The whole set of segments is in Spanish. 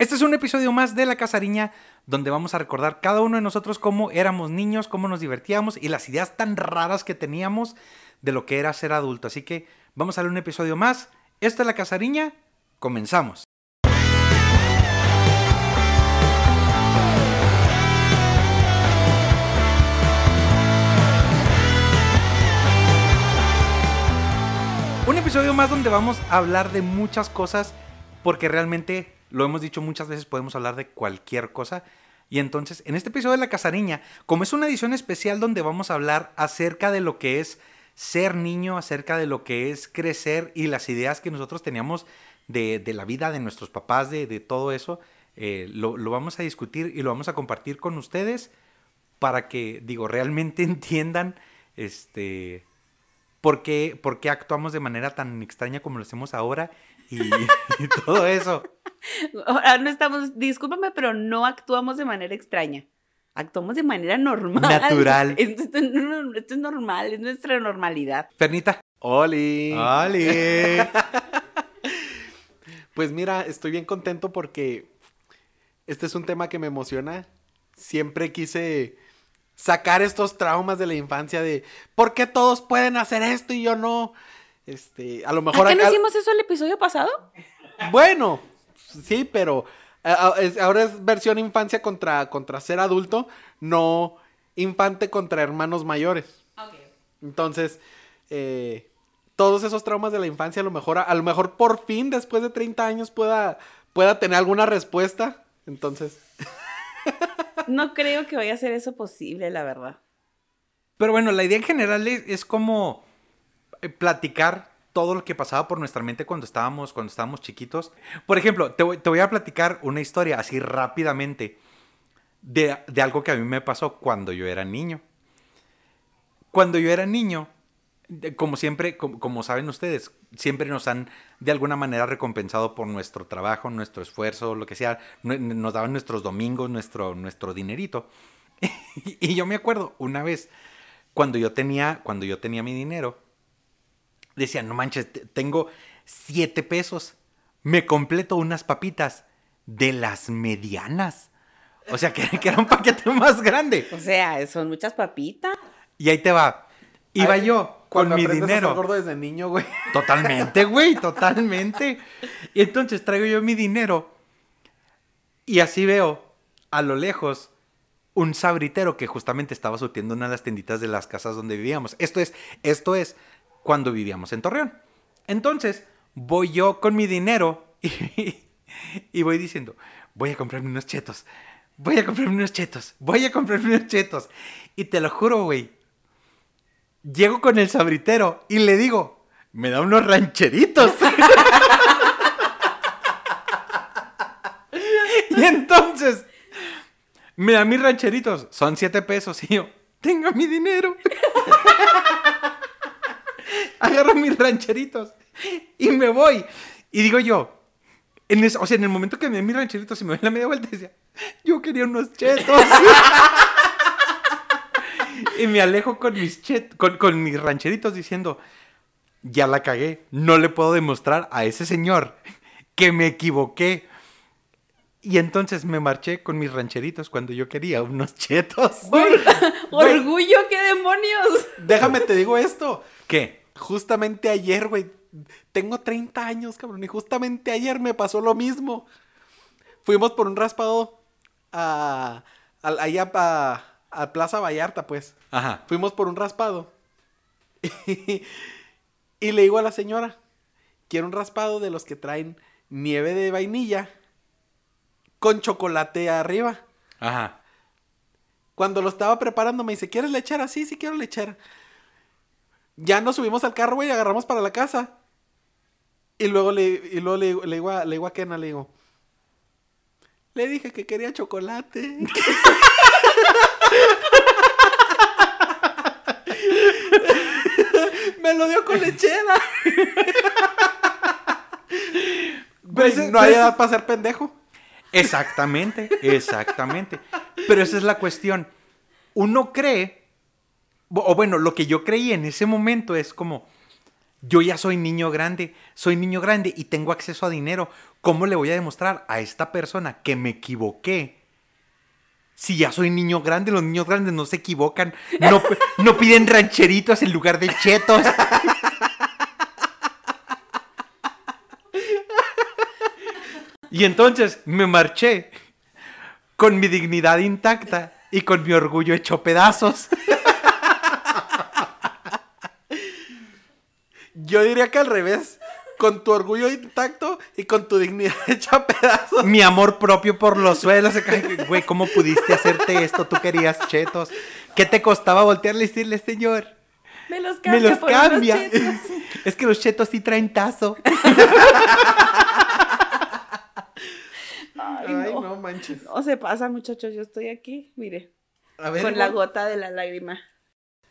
Este es un episodio más de La Casariña, donde vamos a recordar cada uno de nosotros cómo éramos niños, cómo nos divertíamos y las ideas tan raras que teníamos de lo que era ser adulto. Así que vamos a ver un episodio más. Esto es La Casariña, comenzamos. Un episodio más donde vamos a hablar de muchas cosas porque realmente lo hemos dicho muchas veces, podemos hablar de cualquier cosa. Y entonces, en este episodio de La Casariña, como es una edición especial donde vamos a hablar acerca de lo que es ser niño, acerca de lo que es crecer y las ideas que nosotros teníamos de, la vida, de nuestros papás, de, de todo eso, eh, lo, lo vamos a discutir y lo vamos a compartir con ustedes para que, digo, realmente entiendan este, por, qué, por qué actuamos de manera tan extraña como lo hacemos ahora y, y todo eso. Ahora no estamos, discúlpame, pero no actuamos de manera extraña. Actuamos de manera normal. Natural. Esto, esto no- esto es normal, es nuestra normalidad. Fernita. ¡Oli! ¡Oli! Pues mira, estoy bien contento porque este es un tema que me emociona. Siempre quise sacar estos traumas de la infancia de ¿por qué todos pueden hacer esto y yo no? Este, a lo mejor ¿Por qué no hicimos eso el episodio pasado? Bueno, sí, pero a- a- es- ahora es versión infancia contra, contra ser adulto, no infante contra hermanos mayores. Entonces, eh, todos esos traumas de la infancia, a lo mejor, a, lo mejor por fin, después de 30 años, pueda, pueda tener alguna respuesta. Entonces, No creo que vaya a ser eso posible, la verdad. Pero bueno, la idea en general es, es como eh, platicar todo lo que pasaba por nuestra mente cuando estábamos, cuando estábamos chiquitos. Por ejemplo, te voy, a platicar una historia así rápidamente de, algo que a mí me pasó cuando yo era niño. Cuando yo era niño, como siempre, como, como saben ustedes, siempre nos han de alguna manera recompensado por nuestro trabajo, nuestro esfuerzo, lo que sea. Nos daban nuestros domingos, nuestro, nuestro dinerito. y yo me acuerdo una vez cuando yo tenía, cuando yo tenía mi dinero, decía, no manches, te- tengo siete pesos, me completo unas papitas de las medianas. O sea, que, que era un paquete más grande. O sea, son muchas papitas. Y ahí te va. Iba Ay, yo con cuando mi a dinero. gordo desde niño, güey. Totalmente, güey, totalmente. Y entonces traigo yo mi dinero y así veo a lo lejos un sabritero que justamente estaba surtiendo una de las tienditas de las casas donde vivíamos. Esto es, esto es cuando vivíamos en Torreón. Entonces voy yo con mi dinero y, voy diciendo, voy a comprarme unos chetos, voy a comprarme unos chetos, voy a comprarme unos chetos. Y te lo juro, güey, Llego con el sabritero y le digo, me da unos rancheritos. y entonces, me da mis rancheritos. Son siete pesos. Y yo, tenga mi dinero. Agarro mis rancheritos y me voy. Y digo yo, en es- o sea, en el momento que me mis rancheritos y me doy la media vuelta, decía, yo quería unos chetos. Y me alejo con mis, chet- con, con mis rancheritos diciendo, ya la cagué, no le puedo demostrar a ese señor que me equivoqué. Y entonces me marché con mis rancheritos cuando yo quería unos chetos. ¡Orgullo, qué demonios! Déjame te digo esto. ¿Qué? Justamente ayer, güey. Tengo 30 años, cabrón. Y justamente ayer me pasó lo mismo. Fuimos por un raspado a, a- allá a, a Plaza Vallarta, pues. Ajá. Fuimos por un raspado. y le digo a la señora, quiero un raspado de los que traen nieve de vainilla con chocolate arriba. Ajá. Cuando lo estaba preparando me dice, ¿quieres lechera? Sí, sí quiero lechera. Ya nos subimos al carro, güey, y agarramos para la casa. Y luego le, y luego le, le digo a, le digo a Kena, le digo, le dije que quería chocolate. me lo dio con lechera. Güey, ese- no hay pero edad para ser pendejo. Exactamente, exactamente. Pero esa es la cuestión. Uno cree, o bueno, lo que yo creí en ese momento es como, yo ya soy niño grande, soy niño grande y tengo acceso a dinero. ¿Cómo le voy a demostrar a esta persona que me equivoqué? Si ya soy niño grande, los niños grandes no se equivocan, no, no piden rancheritos en lugar de chetos. Y entonces me marché con mi dignidad intacta y con mi orgullo hecho pedazos. Yo diría que al revés. Con tu orgullo intacto y con tu dignidad hecha pedazos. Mi amor propio por los suelos. Güey, ¿cómo pudiste hacerte esto? Tú querías chetos. ¿Qué te costaba voltearle y decirle, señor? Me los Me cambia. los por unos cambia. chetos. Es que los chetos sí traen tazo. Ay, Ay, no. no manches. No se pasa, muchachos. Yo estoy aquí, mire, A ver, con la gota de la lágrima.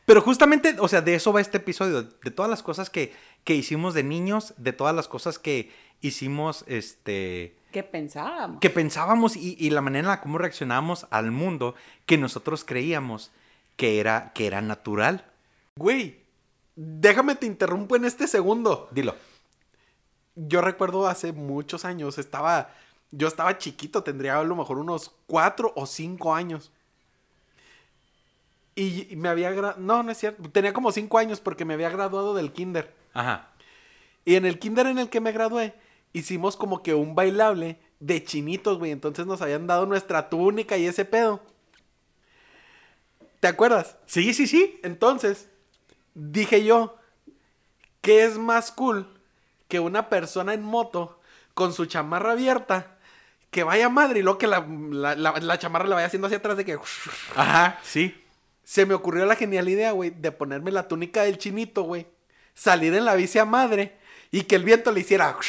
Pero justamente, o sea, de eso va este episodio, de todas las cosas que, que hicimos de niños, de todas las cosas que hicimos, este, ¿Qué pensábamos? que pensábamos y, y la manera en la cómo reaccionábamos al mundo que nosotros creíamos que era, que era natural. Güey, déjame te interrumpo en este segundo. Dilo. Yo recuerdo hace muchos años, estaba, yo estaba chiquito, tendría a lo mejor unos cuatro o cinco años. Y, me había graduado, no, no es cierto, tenía como cinco años porque me había graduado del kinder. Ajá. Y en el kinder en el que me gradué, hicimos como que un bailable de chinitos, güey. Entonces nos habían dado nuestra túnica y ese pedo. ¿Te acuerdas? Sí, sí, sí. Entonces, dije yo, ¿qué es más cool que una persona en moto con su chamarra abierta, que vaya madre y luego que la, la- la- la chamarra la vaya haciendo hacia atrás de que... Ajá, sí. Se me ocurrió la genial idea, güey, de ponerme la túnica del chinito, güey. Salir en la bici a madre y que el viento le hiciera...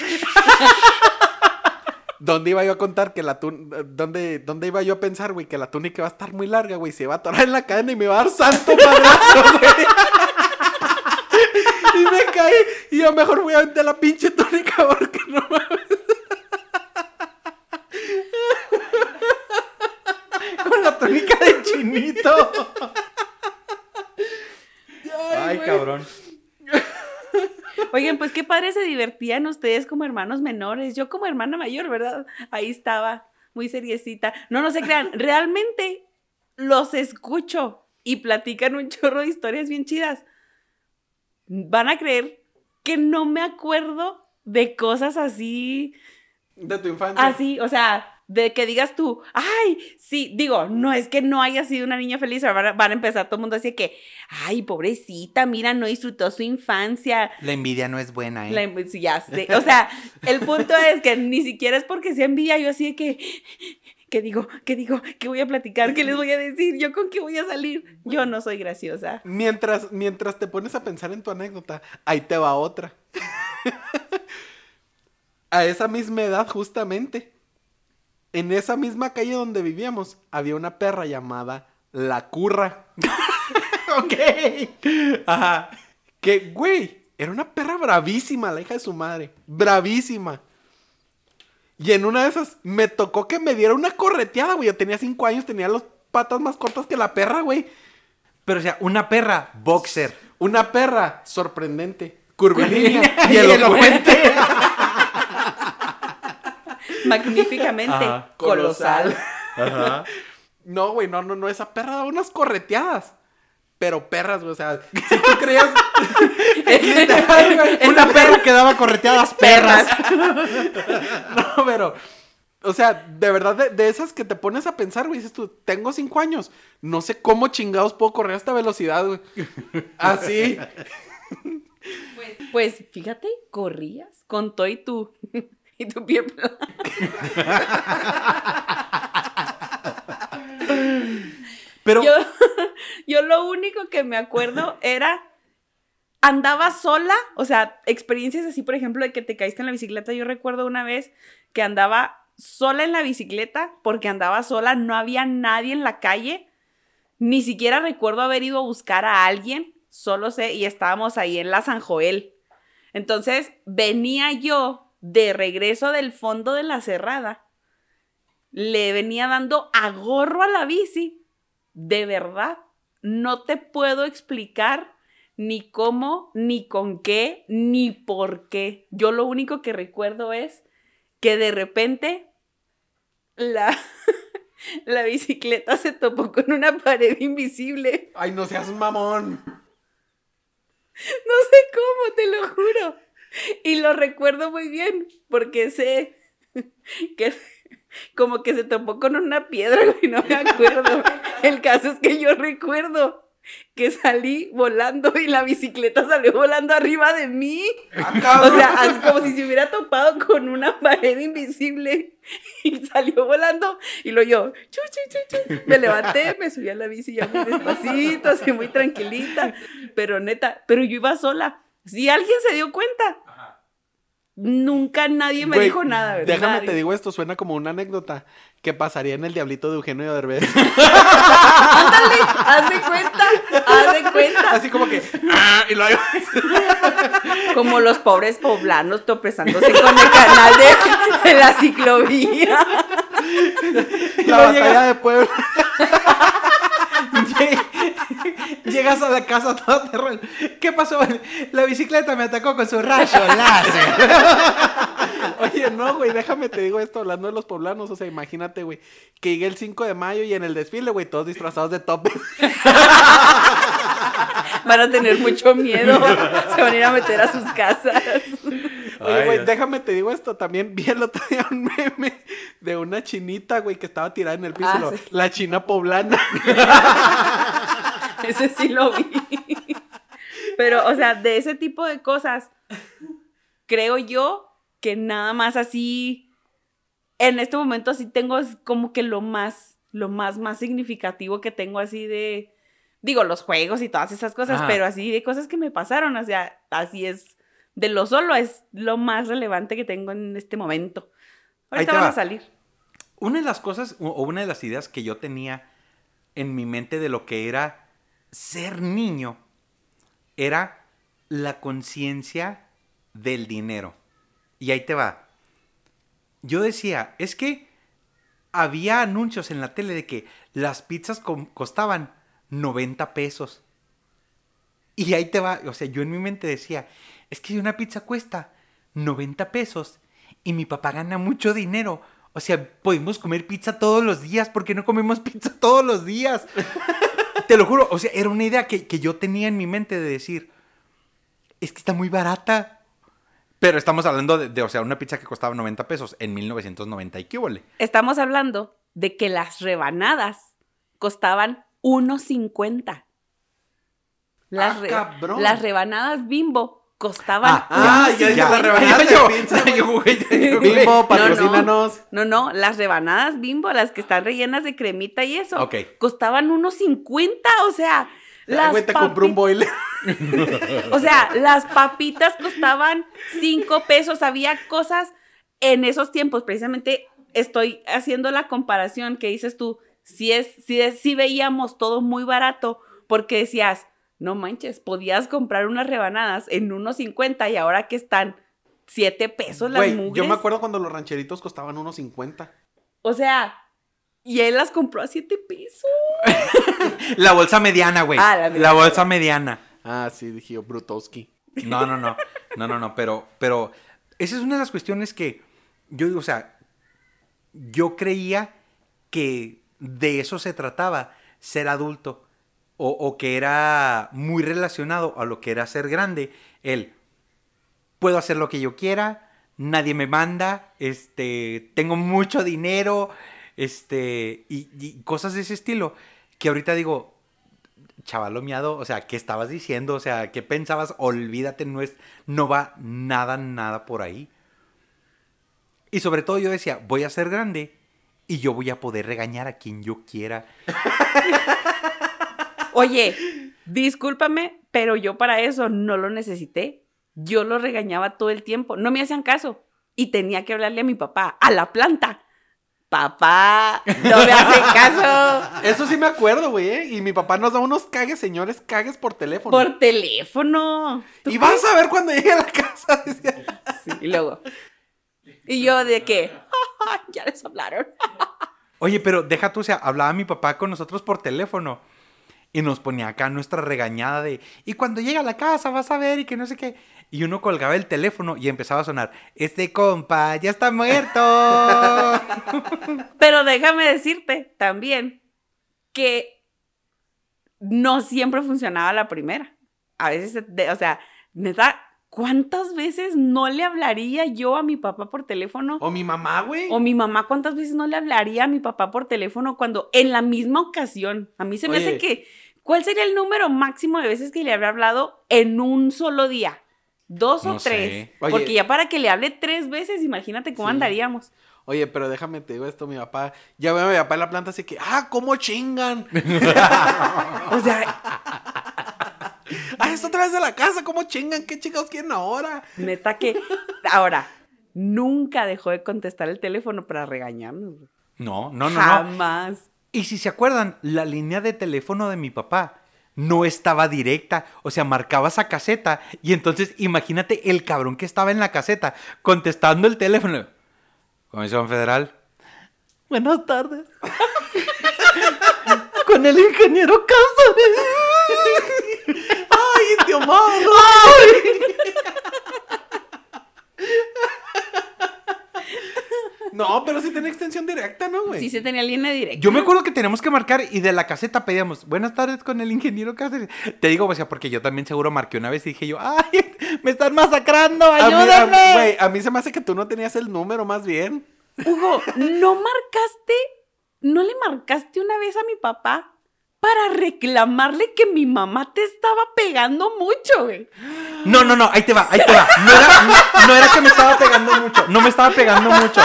¿Dónde iba yo a contar que la túnica... ¿Dónde, ¿Dónde iba yo a pensar, güey, que la túnica va a estar muy larga, güey? Se va a atorar en la cadena y me va a dar santo madrazo, güey. y me caí. Y yo mejor voy a vender la pinche túnica porque no mames. Con la túnica de chinito. Ay, cabrón. Oigan, pues qué padre se divertían ustedes como hermanos menores. Yo como hermana mayor, ¿verdad? Ahí estaba, muy seriecita. No, no se crean, realmente los escucho y platican un chorro de historias bien chidas. Van a creer que no me acuerdo de cosas así De tu infancia. Así, o sea, de que digas tú, ay, sí, digo, no es que no haya sido una niña feliz, van a, van a empezar todo el mundo así que, ay, pobrecita, mira, no disfrutó su infancia. La envidia no es buena, ¿eh? La ya sé, o sea, el punto es que ni siquiera es porque sea envidia, yo así de que, ¿qué digo? ¿Qué digo? ¿Qué voy a platicar? ¿Qué les voy a decir? ¿Yo con qué voy a salir? Yo no soy graciosa. Mientras, mientras te pones a pensar en tu anécdota, ahí te va otra. a esa misma edad, justamente, en esa misma calle donde vivíamos, había una perra llamada La Curra. ok. Ajá. Que, güey, era una perra bravísima, la hija de su madre. Bravísima. Y en una de esas me tocó que me diera una correteada, güey. Yo tenía cinco años, tenía las patas más cortas que la perra, güey. Pero, o sea, una perra boxer. Una perra sorprendente, curvilínea y Y elocuente. Magníficamente Ajá. colosal. Ajá. No, güey, no, no, no, esa perra daba unas correteadas. Pero perras, güey, o sea, si tú creías... Una perra que daba correteadas perras. No, pero... O sea, de verdad, de, de esas que te pones a pensar, güey, dices tú, tengo cinco años, no sé cómo chingados puedo correr a esta velocidad, güey. Así. Pues fíjate, corrías con todo y tú. Y tu pie plano. Pero, Yo, yo lo único que me acuerdo era andaba sola, o sea, experiencias así, por ejemplo, de que te caíste en la bicicleta. Yo recuerdo una vez que andaba sola en la bicicleta porque andaba sola, no había nadie en la calle. Ni siquiera recuerdo haber ido a buscar a alguien, solo sé, y estábamos ahí en la San Joel. Entonces, venía yo de regreso del fondo de la cerrada. Le venía dando a gorro a la bici. De verdad, no te puedo explicar ni cómo, ni con qué, ni por qué. Yo lo único que recuerdo es que de repente la, la bicicleta se topó con una pared invisible. Ay, no seas mamón. No sé cómo, te lo juro. Y lo recuerdo muy bien, porque sé que como que se topó con una piedra, y no me acuerdo. El caso es que yo recuerdo que salí volando y la bicicleta salió volando arriba de mí. Ah, o sea, así como si se hubiera topado con una pared invisible y salió volando. Y lo yo, chu, chu. me levanté, me subí a la bici ya muy despacito, así muy tranquilita. Pero neta, pero yo iba sola. Si alguien se dio cuenta, nunca nadie me Güey, dijo nada, ¿verdad? Déjame Nadie. te digo esto, suena como una anécdota que pasaría en el Diablito de Eugenio Derbez. Ándale, haz de cuenta, haz de cuenta. Así como que. ah, y luego. Como los pobres poblanos tropezándose con el canal de, de la ciclovía. La batalla llega- de Puebla. Llegas a la casa todo terreno. ¿Qué pasó? La bicicleta me atacó con su rayo láser. Oye, no, güey, déjame te digo esto hablando de los poblanos. O sea, imagínate, güey, que llegue el 5 de mayo y en el desfile, güey, todos disfrazados de topes. Van a tener mucho miedo. Se van a ir a meter a sus casas. Oye, güey, déjame te digo esto. También vi el otro día un meme de una chinita, güey, que estaba tirada en el piso. Ah, lo- sí. La china poblana. Ese sí lo vi. Pero, o sea, de ese tipo de cosas, creo yo que nada más así, en este momento sí tengo como que lo más, lo más, más significativo que tengo así de, digo, los juegos y todas esas cosas, Ajá. pero así de cosas que me pasaron, o sea, así es, de lo solo es lo más relevante que tengo en este momento. Ahorita van va. a salir. Una de las cosas o una de las ideas que yo tenía en mi mente de lo que era ser niño era la conciencia del dinero. Y ahí te va. Yo decía, es que había anuncios en la tele de que las pizzas costaban 90 pesos. Y ahí te va, o sea, yo en mi mente decía, es que una pizza cuesta 90 pesos y mi papá gana mucho dinero, o sea, podemos comer pizza todos los días, ¿por qué no comemos pizza todos los días? Te lo juro, o sea, era una idea que, que yo tenía en mi mente de decir, es que está muy barata. Pero estamos hablando de, de, o sea, una pizza que costaba 90 pesos en 1990 y qué huele. Estamos hablando de que las rebanadas costaban 1.50. Las, Ah, re- las rebanadas bimbo costaban. ah, ya dije la rebanada de Yo- pizza, güey. yo, güey, yo, güey. Bimbo, No, patrocínanos. No, no, las rebanadas bimbo, las que están rellenas de cremita y eso, Ok. costaban 1.50. O sea, las güey, te compré un boiler. O sea, las papitas costaban 5 pesos. Había cosas en esos tiempos, precisamente estoy haciendo la comparación que dices tú, si es, si es, si veíamos todo muy barato, porque decías, no manches, podías comprar unas rebanadas en 1.50 y ahora que están 7 pesos las Güey, mugres. yo me acuerdo cuando los rancheritos costaban unos 50. O sea, y él las compró a 7 pesos. La bolsa mediana, güey. Ah, la la, bolsa mediana. Ah, sí, dije yo, Brutowski. No, no, no. No, no, no. Pero, pero esa es una de las cuestiones que yo digo, o sea, yo creía que de eso se trataba, ser adulto. O, que era muy relacionado a lo que era ser grande. El, puedo hacer lo que yo quiera, nadie me manda, este, tengo mucho dinero, este, y, cosas de ese estilo. Que ahorita digo, chavalo miado, o sea, ¿qué estabas diciendo? O sea, ¿qué pensabas? Olvídate, no es, no va nada, nada por ahí. Y sobre todo yo decía, voy a ser grande y yo voy a poder regañar a quien yo quiera. Oye, discúlpame, pero yo para eso no lo necesité. Yo lo regañaba todo el tiempo. No me hacían caso. Y tenía que hablarle a mi papá, a la planta. Papá, no me hacen caso. Eso sí me acuerdo, güey, ¿eh? Y mi papá nos da unos cagues, señores, cagues por teléfono. Por teléfono. ¿Tú Y vas a ver cuando llegue a la casa. decía. Y luego. Y yo de que, ya les hablaron. Oye, pero deja tú, o sea, hablaba mi papá con nosotros por teléfono. Y nos ponía acá nuestra regañada de, y cuando llega a la casa vas a ver y que no sé qué. Y uno colgaba el teléfono y empezaba a sonar, este compa ya está muerto. Pero déjame decirte también que no siempre funcionaba la primera. A veces, o sea, neta, ¿cuántas veces no le hablaría yo a mi papá por teléfono? O mi mamá, güey. O mi mamá, ¿cuántas veces no le hablaría a mi papá por teléfono cuando en la misma ocasión? A mí se me hace que, ¿cuál sería el número máximo de veces que le habrá hablado en un solo día? ¿Dos o No tres? Oye. Porque ya para que le hable tres veces, imagínate cómo Sí. andaríamos. Oye, pero déjame te digo esto, mi papá. Ya veo a mi papá en la planta así que, ah, ¿cómo chingan? O sea, ah, está otra vez de la casa, ¿cómo chingan? ¿Qué chingados quieren ahora? neta que. Ahora, nunca dejó de contestar el teléfono para regañarnos. no, no, no. Jamás. Y si se acuerdan, la línea de teléfono de mi papá no estaba directa. O sea, marcabas a caseta y entonces imagínate el cabrón que estaba en la caseta contestando el teléfono. Comisión Federal. Buenas tardes. Con el ingeniero Cáceres. No, pero sí tiene extensión directa, ¿no, güey? Sí se tenía línea directa. Yo me acuerdo que teníamos que marcar y de la caseta pedíamos, buenas tardes con el ingeniero Cáceres. Te digo, o sea, porque yo también seguro marqué una vez y dije yo, ¡ay! ¡Me están masacrando! A mí, a, ¡Ayúdenme! güey, a mí se me hace que tú no tenías el número más bien. Hugo, ¿no marcaste, no le marcaste una vez a mi papá para reclamarle que mi mamá te estaba pegando mucho, güey? No, no, no, ahí te va, ahí te va. No era, no, no era que me estaba pegando mucho, no me estaba pegando mucho.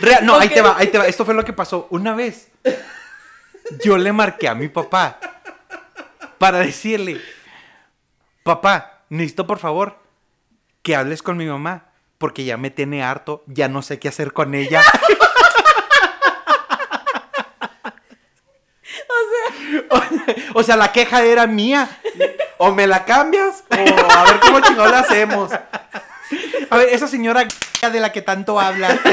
Real- no, ahí te va, ahí te va. Esto fue lo que pasó. Una vez, yo le marqué a mi papá para decirle, papá, necesito por favor que hables con mi mamá porque ya me tiene harto, ya no sé qué hacer con ella. O sea, la queja era mía. O me la cambias, o a ver cómo chingón la hacemos. A ver, esa señora de la que tanto hablas.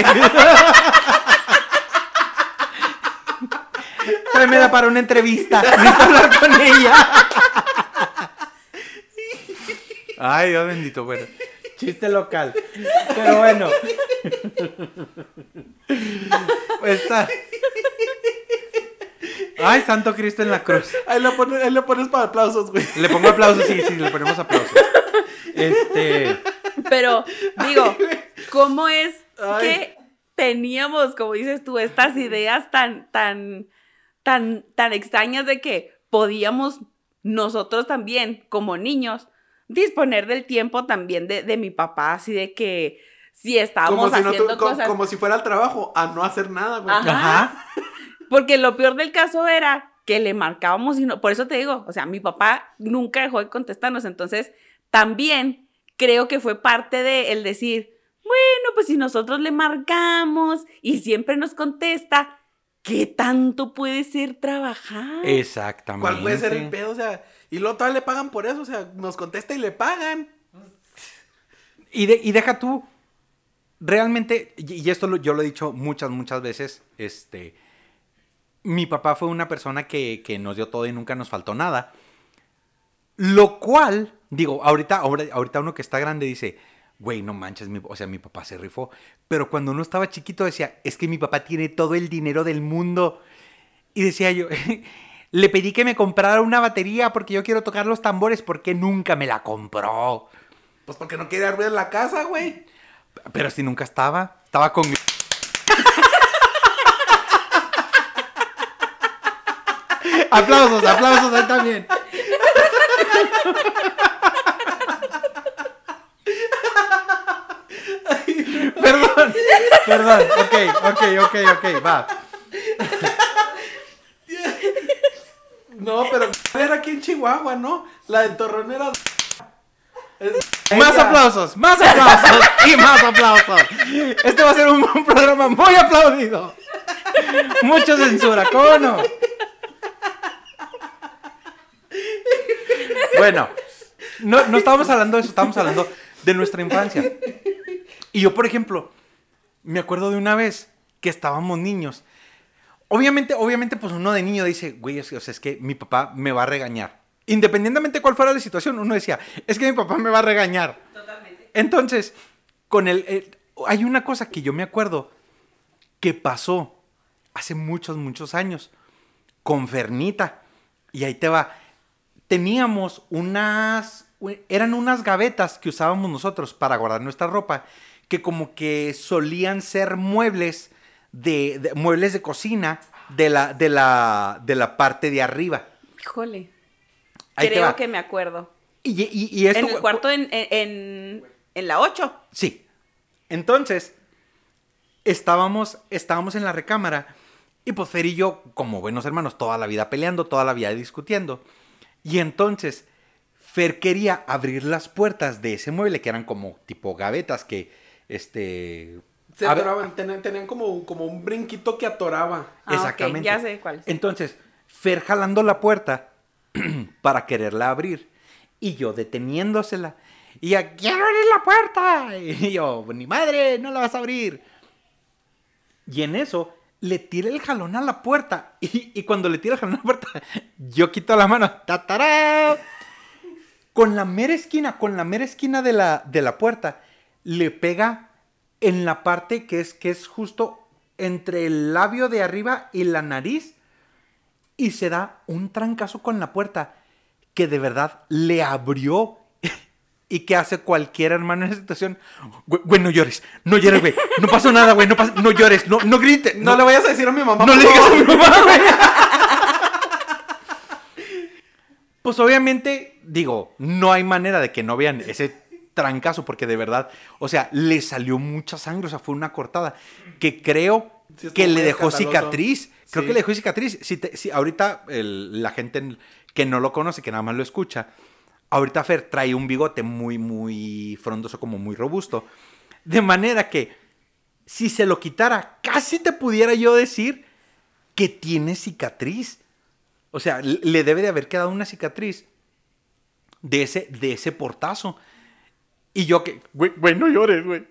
Tráemela para una entrevista. Necesito hablar con ella. Ay, Dios bendito, bueno. Chiste local. Pero bueno. Está. Ay, Santo Cristo en la cruz. Ahí le pones, ahí le pones para aplausos, güey. Le pongo aplausos, sí, sí, le ponemos aplausos. Este. Pero, digo, ¿cómo es Ay. que teníamos, como dices tú, estas ideas tan, tan, tan, tan extrañas de que podíamos nosotros también, como niños, disponer del tiempo también de, de mi papá, así de que si estábamos Como si, no tu- haciendo cosas. como si fuera al trabajo, a no hacer nada, güey. Ajá. Porque lo peor del caso era que le marcábamos y no, por eso te digo, o sea, mi papá nunca dejó de contestarnos, entonces también creo que fue parte de el decir, bueno, pues si nosotros le marcamos y siempre nos contesta, ¿qué tanto puede ser trabajar? Exactamente. ¿Cuál puede ser el pedo? O sea, y luego todavía le pagan por eso, o sea, nos contesta y le pagan. Y, de- y deja tú. Realmente, y y esto lo- yo lo he dicho muchas, muchas veces, este, mi papá fue una persona que, que nos dio todo y nunca nos faltó nada. Lo cual, digo, ahorita, ahorita uno que está grande dice, güey, no manches, mi- o sea, mi papá se rifó. Pero cuando uno estaba chiquito decía, es que mi papá tiene todo el dinero del mundo. Y decía yo, le pedí que me comprara una batería porque yo quiero tocar los tambores, porque nunca me la compró. Pues porque no quiere arruinar la casa, güey. Pero si nunca estaba. Estaba con. Aplausos, aplausos ahí también. perdón, perdón. Ok, ok, ok, ok, va. No, pero era aquí en Chihuahua, ¿no? La de Torreón era... Es- Más aplausos, más aplausos y más aplausos. Este va a ser un, un programa muy aplaudido. Mucha censura, ¿cómo no? Bueno, no, no estábamos hablando de eso, estábamos hablando de nuestra infancia. Y yo, por ejemplo, me acuerdo de una vez que estábamos niños. obviamente, obviamente, pues uno de niño dice, güey, es, que- o sea, es que mi papá me va a regañar. Independientemente de cuál fuera la situación, uno decía, es que mi papá me va a regañar. Totalmente. Entonces, con el, el- hay una cosa que yo me acuerdo que pasó hace muchos, muchos años con Fernita. Y ahí te va. Teníamos unas, eran unas gavetas que usábamos nosotros para guardar nuestra ropa, que como que solían ser muebles de, de- muebles de cocina de la, de la, de la parte de arriba. Híjole. Ahí Creo que me acuerdo. Y, y- y esto, en el cuarto en, en, en- en la 8. Sí. Entonces, estábamos, estábamos en la recámara y pues Fer y yo, como buenos hermanos, toda la vida peleando, toda la vida discutiendo. Y entonces, Fer quería abrir las puertas de ese mueble que eran como tipo gavetas que, este... Se a atoraban, tenían, tenían como, como un brinquito que atoraba. Ah, ok, Exactamente. ya sé cuál es. Entonces, Fer jalando la puerta para quererla abrir y yo deteniéndosela. Y ya, quiero abrir la puerta. Y yo, ni madre, no la vas a abrir. Y en eso le tira el jalón a la puerta. Y, y cuando le tira el jalón a la puerta, yo quito la mano. ¡Tatará! Con la mera esquina, con la mera esquina de la, de la puerta, le pega en la parte que es, que es justo entre el labio de arriba y la nariz. Y se da un trancazo con la puerta que de verdad le abrió. ¿Y que hace cualquier hermano en esa situación? Güey, güey, no llores, no llores, güey. No pasó nada, güey, no, no llores, no, no grites. No, le vayas a decir a mi mamá. No por le digas a mi mamá, güey. Pues obviamente, digo, no hay manera de que no vean ese trancazo, porque de verdad, o sea, le salió mucha sangre, o sea, fue una cortada que creo Sí, que le dejó escandaloso. cicatriz. Creo Sí. que le dejó cicatriz. Si, te- si ahorita el- la gente que no lo conoce, que nada más lo escucha, ahorita Fer trae un bigote muy, muy frondoso, como muy robusto. De manera que si se lo quitara, casi te pudiera yo decir que tiene cicatriz. O sea, le- debe de haber quedado una cicatriz de ese, de ese portazo. Y yo que, güey, no llores, güey.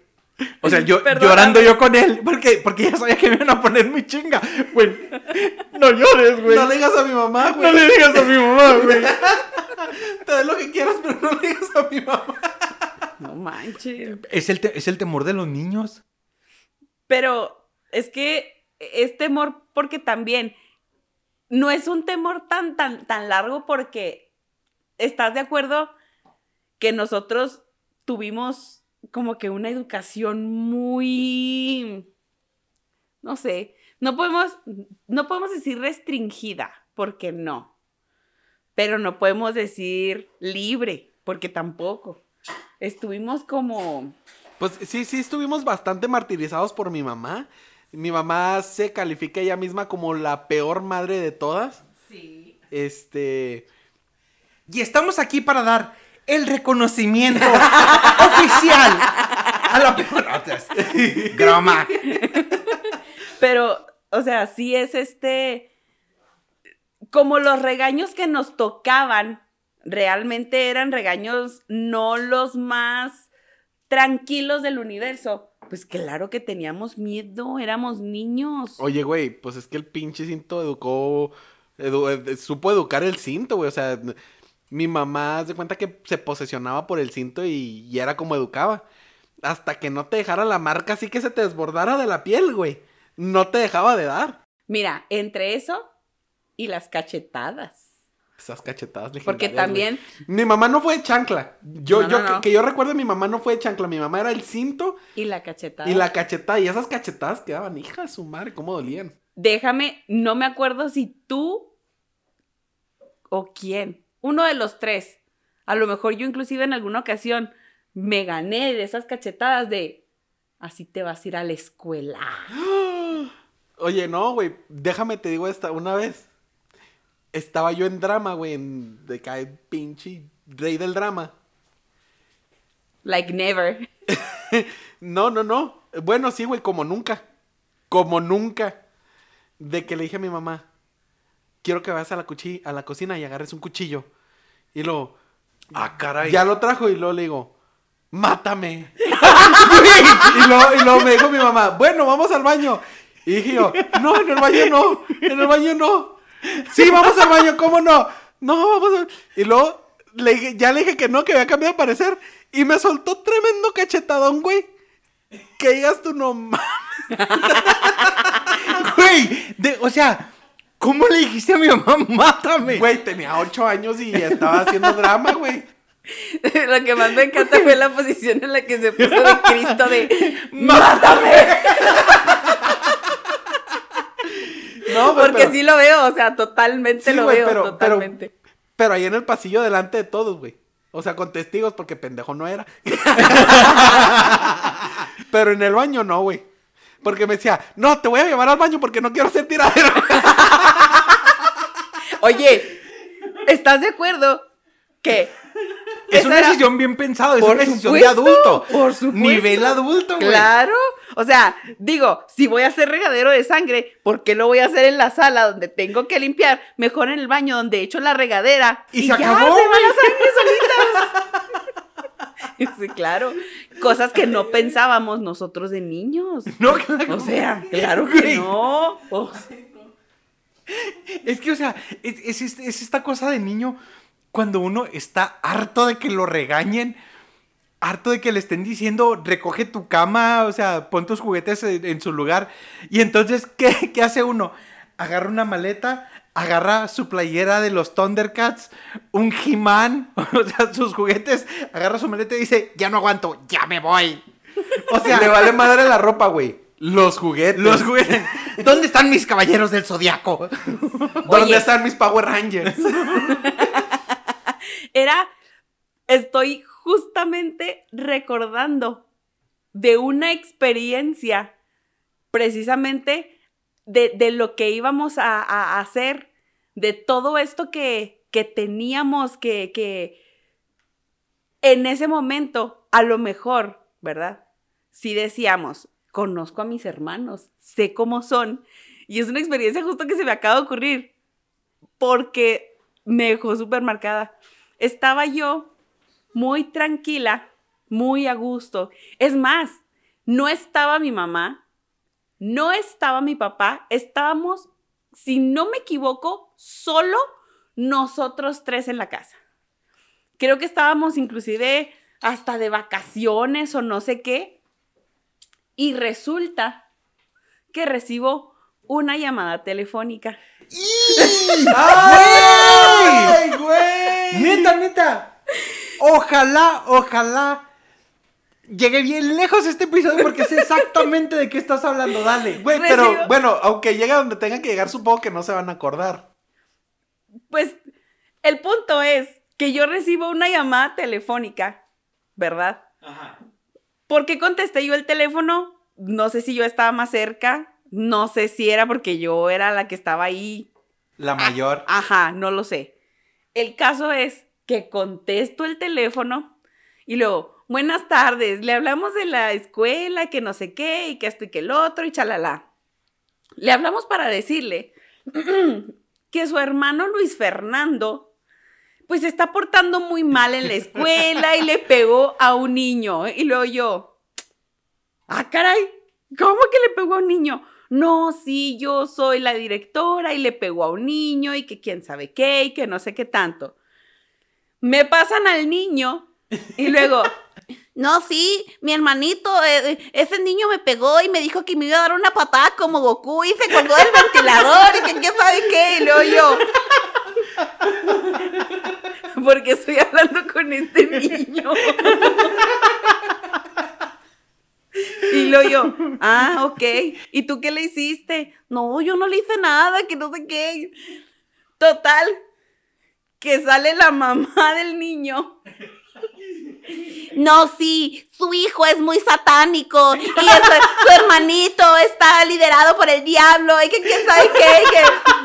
O sea, yo Perdóname. llorando yo con él, porque, porque ya sabía que me iban a poner muy chinga. Güey, no llores, güey. No le digas a mi mamá, No güey. le digas a mi mamá, güey. Te doy lo que quieras, pero no le digas a mi mamá. No manches. Es el, te- es el temor de los niños. Pero es que es temor porque también no es un temor tan, tan, tan largo porque estás de acuerdo que nosotros tuvimos como que una educación muy, no sé, no podemos, no podemos decir restringida, porque no, pero no podemos decir libre, porque tampoco. Estuvimos como... Pues sí, sí, estuvimos bastante martirizados por mi mamá. Mi mamá se califica ella misma como la peor madre de todas. Sí. Este. Y estamos aquí para dar el reconocimiento oficial a la peor. Groma. Pero, o sea, sí es este. Como los regaños que nos tocaban, realmente eran regaños no los más tranquilos del universo. Pues claro que teníamos miedo, éramos niños. Oye, güey, pues es que el pinche cinto educó. edu- eh, supo educar el cinto, güey. O sea, mi mamá se cuenta que se posesionaba por el cinto y, y era como educaba. Hasta que no te dejara la marca así que se te desbordara de la piel, güey. No te dejaba de dar. Mira, entre eso y las cachetadas. Esas cachetadas Porque también, güey. Mi mamá no fue de chancla. Yo, No, yo, no, que- no. Que, yo recuerdo, mi mamá no fue de chancla. Mi mamá era el cinto y la cachetada. y la cachetada. Y esas cachetadas quedaban, hija de su madre, cómo dolían. Déjame, no me acuerdo si tú o quién, uno de los tres. A lo mejor yo inclusive en alguna ocasión me gané de esas cachetadas de así te vas a ir a la escuela. Oye, no, güey, déjame te digo esta, una vez. Estaba yo en drama, güey, de cae pinche rey del drama. Like never. No, no, no. Bueno, sí, güey, como nunca. Como nunca. De que le dije a mi mamá, quiero que vayas a la, cuchi- a la cocina y agarres un cuchillo. Y luego, Ah, caray. ya lo trajo y luego le digo, mátame. y, luego, y luego me dijo mi mamá, bueno, vamos al baño. Y dije yo, no, en el baño no, en el baño no. Sí, vamos al baño, ¿cómo no? No, vamos a... Y luego le ya le dije que no, que había cambiado de parecer. Y me soltó tremendo cachetadón, güey. Que digas tú no mames. Güey, de- o sea, ¿cómo le dijiste a mi mamá, mátame? Güey, tenía ocho años y estaba haciendo drama, güey. Lo que más me encanta fue la posición en la que se puso de Cristo de ¡Mátame! No, güey, Porque pero- sí lo veo, o sea, totalmente Sí, lo veo, pero- totalmente. Pero ahí en el pasillo delante de todos, güey. O sea, con testigos, porque pendejo no era. pero en el baño no, güey. Porque me decía, no, te voy a llevar al baño porque no quiero hacer tiradero. Oye, ¿estás de acuerdo que Es una era- decisión bien pensada, es Por una decisión supuesto, de adulto. por supuesto. Nivel adulto, güey. Claro, o sea, digo, si voy a hacer regadero de sangre, ¿por qué lo voy a hacer en la sala donde tengo que limpiar? Mejor en el baño donde he hecho la regadera. Y se ya acabó, se sangre solita. sí, claro. Cosas que no pensábamos nosotros de niños. No, claro. O sea, claro que no. O- Es que, o sea, es, es este- es esta cosa de niño cuando uno está harto de que lo regañen, harto de que le estén diciendo, recoge tu cama, o sea, pon tus juguetes en, en su lugar. Y entonces, ¿qué, qué hace uno? Agarra una maleta, agarra su playera de los Thundercats, un He-Man, o sea, sus juguetes, agarra su maleta y dice, ya no aguanto, ya me voy. O sea, Le vale madre la ropa, güey. Los juguetes. los juguetes. ¿Dónde están mis caballeros del zodiaco? ¿Dónde Oye. están mis Power Rangers? Era, estoy justamente recordando de una experiencia precisamente de, de lo que íbamos a, a hacer, de todo esto que, que teníamos que, que en ese momento, a lo mejor, ¿verdad? Si decíamos, conozco a mis hermanos, sé cómo son, y es una experiencia justo que se me acaba de ocurrir, porque me dejó súper marcada. Estaba yo muy tranquila, muy a gusto. Es más, no estaba mi mamá, no estaba mi papá, estábamos, si no me equivoco, solo nosotros tres en la casa. Creo que estábamos inclusive hasta de vacaciones o no sé qué. Y resulta que recibo una llamada telefónica. ¡Ay, güey! Neta, neta. Ojalá, ojalá llegue bien lejos este episodio porque sé exactamente de qué estás hablando. Dale. Güey, pero bueno, aunque llegue a donde tenga que llegar, supongo que no se van a acordar. Pues el punto es que yo recibo una llamada telefónica, ¿verdad? ¿Por qué contesté yo el teléfono? No sé si yo estaba más cerca, no sé si era porque yo era la que estaba ahí. La mayor. Ajá, no lo sé. El caso es que contesto el teléfono y luego, buenas tardes, le hablamos de la escuela, que no sé qué, y que esto y que el otro, y chalala. Le hablamos para decirle que su hermano Luis Fernando pues se está portando muy mal en la escuela y le pegó a un niño. Y luego yo, ah, caray, ¿cómo que le pegó a un niño? No, sí, yo soy la directora y le pegó a un niño y que quién sabe qué y que no sé qué tanto. Me pasan al niño y luego, no, sí, mi hermanito, eh, ese niño me pegó y me dijo que me iba a dar una patada como Goku y se colgó del ventilador y que quién sabe qué. Y luego yo, porque estoy hablando con este niño. Y luego yo, ah, ok. ¿Y tú qué le hiciste? No, yo no le hice nada, que no sé qué. Total, que sale la mamá del niño. No, sí, su hijo es muy satánico y su hermanito está liderado por el diablo y que quién sabe qué. que-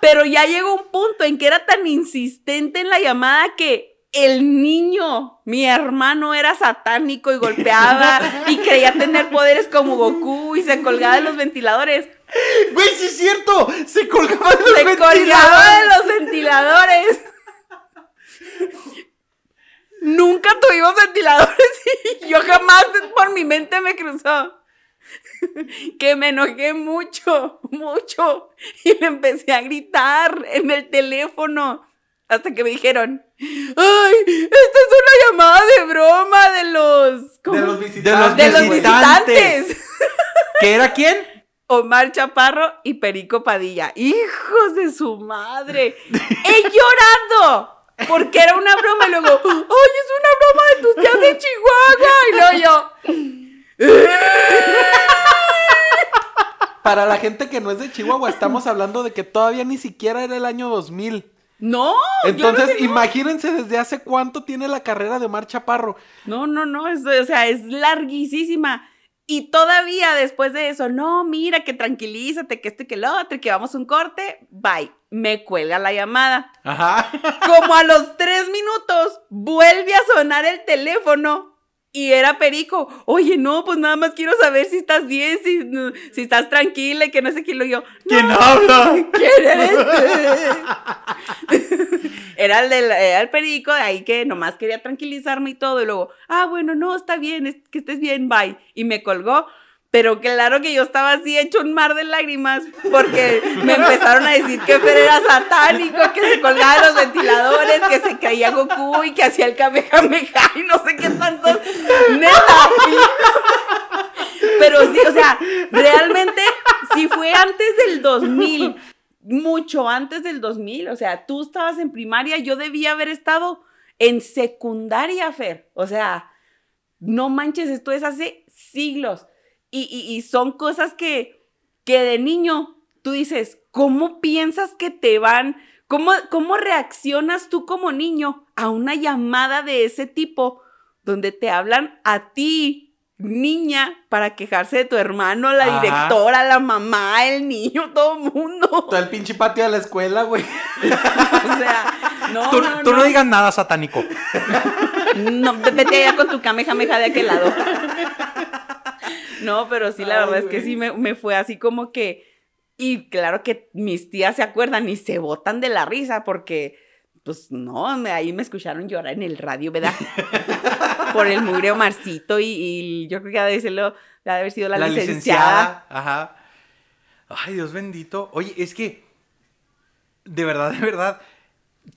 Pero ya llegó un punto en que era tan insistente en la llamada que el niño, mi hermano, era satánico y golpeaba y creía tener poderes como Goku y se colgaba de los ventiladores. Güey, sí es cierto. Se colgaba de los Se colgaba de ventiladores. los ventiladores. Nunca tuvimos ventiladores y yo jamás por mi mente me cruzó. que me enojé mucho, mucho. Y le empecé a gritar en el teléfono. Hasta que me dijeron, ¡ay! Esta es una llamada de broma de los... ¿cómo? De los De visitantes. los De los visitantes. visitantes. ¿Qué era quién? Omar Chaparro y Perico Padilla. ¡Hijos de su madre! ¡He llorado! Porque era una broma y luego, ¡ay, es una broma de tus tías de Chihuahua! Y luego yo, Para la gente que no es de Chihuahua, estamos hablando de que todavía ni siquiera era el año 2000. ¡no! Entonces, claro no. imagínense desde hace cuánto tiene la carrera de Omar Chaparro. No, no, no, es, o sea, es larguísima. Y todavía después de eso, no, mira, que tranquilízate, que esto y que lo otro, que vamos a un corte, bye. Me cuelga la llamada. Ajá. Como a los tres minutos, vuelve a sonar el teléfono y era Perico. Oye, no, pues nada más quiero saber si estás bien, si, no- si estás tranquila y que no sé quién lo yo. ¿Quién habla? ¿Quién eres? era, el del, era el perico de ahí que nomás quería tranquilizarme y todo. Y luego, ah, bueno, no, está bien, es- que estés bien, bye. Y me colgó. Pero claro que yo estaba así hecho un mar de lágrimas porque me empezaron a decir que Fer era satánico, que se colgaba de los ventiladores, que se caía Goku y que hacía el Kamehameha y no sé qué tanto. Neta. Pero sí, o sea, realmente, si fue antes del 2000, mucho antes del 2000, o sea, tú estabas en primaria, yo debía haber estado en secundaria, Fer. O sea, no manches, esto es hace siglos. Y, y- y son cosas que, que de niño tú dices, ¿cómo piensas que te van? ¿Cómo, ¿Cómo reaccionas tú como niño a una llamada de ese tipo donde te hablan a ti, niña, para quejarse de tu hermano, la Ajá. directora, la mamá, el niño, todo el mundo? Todo el pinche patio de la escuela, güey. O sea, no, Tú, no, tú no no. digas nada satánico. No, vete allá con tu kamehameha de aquel lado. No, pero sí, la Ay, verdad es que sí me, me fue así como que. Y claro que mis tías se acuerdan y se botan de la risa porque, pues no, me- ahí me escucharon llorar en el radio, ¿verdad? Por el mugre Omarcito y, y yo creo que ha de, serlo- ha de haber sido la, licenciada. Ajá. Ay, Dios bendito. Oye, es que. De verdad, de verdad.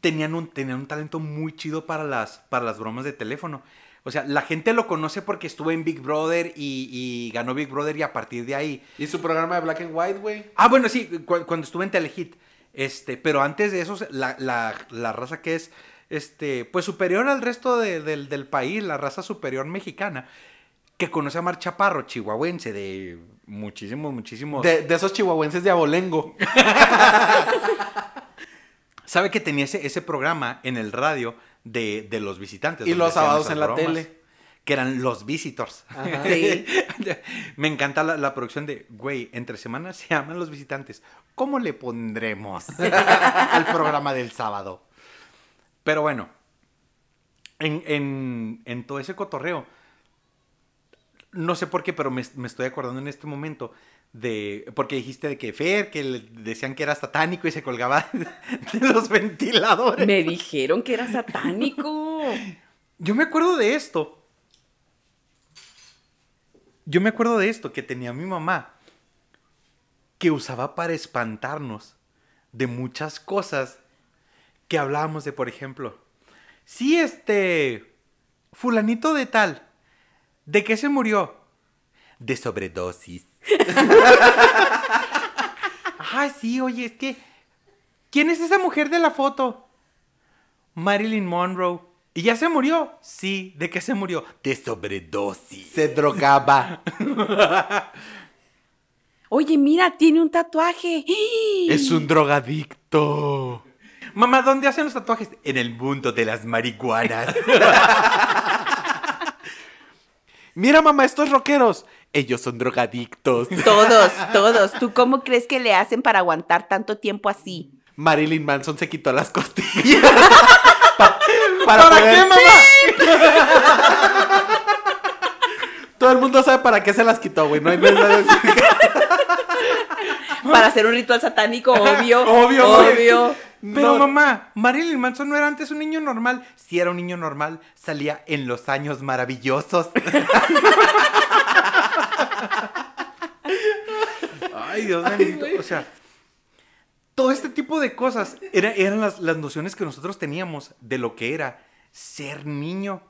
Tenían un, tenían un talento muy chido para las, para las bromas de teléfono. O sea, la gente lo conoce porque estuvo en Big Brother y, y ganó Big Brother y a partir de ahí. Y su programa de Black and White, güey. Ah, bueno, sí, cu- cuando estuve en Telehit. Este, pero antes de eso, la, la- la raza que es, este, pues superior al resto de- del, del país, la raza superior mexicana, que conoce a Mar Chaparro, chihuahuense, de muchísimos, muchísimos. De, de esos chihuahuenses de abolengo. Sabe que tenía ese, ese programa en el radio de, de los visitantes. Y los sábados en la bromas, tele. Que eran los visitors. Ajá. Sí. Me encanta la, la producción de, güey, entre semanas se llaman los visitantes. ¿Cómo le pondremos al programa del sábado? Pero bueno, en, en- en todo ese cotorreo, no sé por qué, pero me, me estoy acordando en este momento de, porque dijiste de que Fer, que le decían que era satánico y se colgaba de los ventiladores. Me dijeron que era satánico. Yo me acuerdo de esto. Yo me acuerdo de esto que tenía mi mamá que usaba para espantarnos de muchas cosas que hablábamos de, por ejemplo, si este fulanito de tal, ¿de qué se murió? De sobredosis. Ay, sí, oye, es que ¿quién es esa mujer de la foto? Marilyn Monroe. ¿Y ya se murió? Sí. ¿De qué se murió? De sobredosis. Se drogaba. Oye, mira, tiene un tatuaje. es un drogadicto. Mamá, ¿dónde hacen los tatuajes? En el mundo de las marihuanas. Mira, mamá, estos rockeros. Ellos son drogadictos. Todos, todos. ¿Tú cómo crees que le hacen para aguantar tanto tiempo así? Marilyn Manson se quitó las costillas. Pa- para ¿Para poder- qué, mamá? Todo el mundo sabe para qué se las quitó, güey. No hay nada de Para hacer un ritual satánico, obvio. Obvio, güey. obvio. Pero No. mamá, Marilyn Manson no era antes un niño normal. Si era un niño normal, salía en los años maravillosos. Ay, Dios bendito. O sea, todo este tipo de cosas era- eran las, las nociones que nosotros teníamos de lo que era ser niño.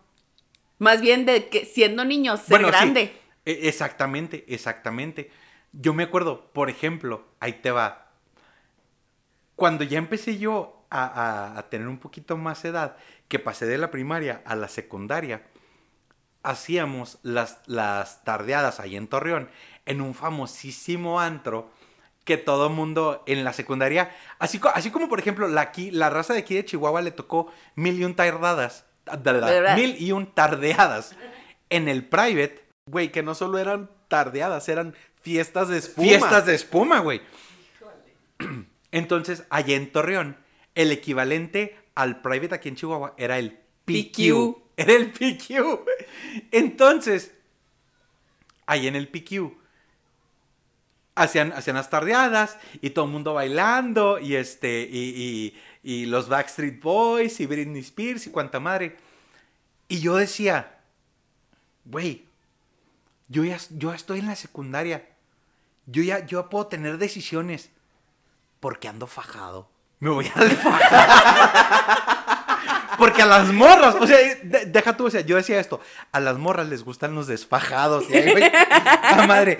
Más bien de que siendo niño, ser Bueno, sí. grande. E- Exactamente, exactamente. Yo me acuerdo, por ejemplo, ahí te va. Cuando ya empecé yo a, a- a tener un poquito más edad, que pasé de la primaria a la secundaria, hacíamos las, las tardeadas ahí en Torreón, en un famosísimo antro que todo mundo en la secundaria, así, así como por ejemplo la, aquí, la raza de aquí de Chihuahua le tocó mil y un tardadas, mil y un tardeadas en el private, Güey, que no solo eran tardeadas, eran fiestas de espuma. fiestas de espuma, güey. Entonces, allá en Torreón, el equivalente al private aquí en Chihuahua era el PQ. PQ. Era el PQ. Entonces, ahí en el PQ, hacían, hacían las tardeadas y todo el mundo bailando y este, y, y- los Backstreet Boys y Britney Spears y cuanta madre. Y yo decía, güey, yo ya, yo estoy en la secundaria. Yo ya, yo puedo tener decisiones. Porque ando fajado. Me voy a desfajar. Porque a las morras, o sea, de- deja tú, o sea, yo decía esto, a las morras les gustan los desfajados. La madre.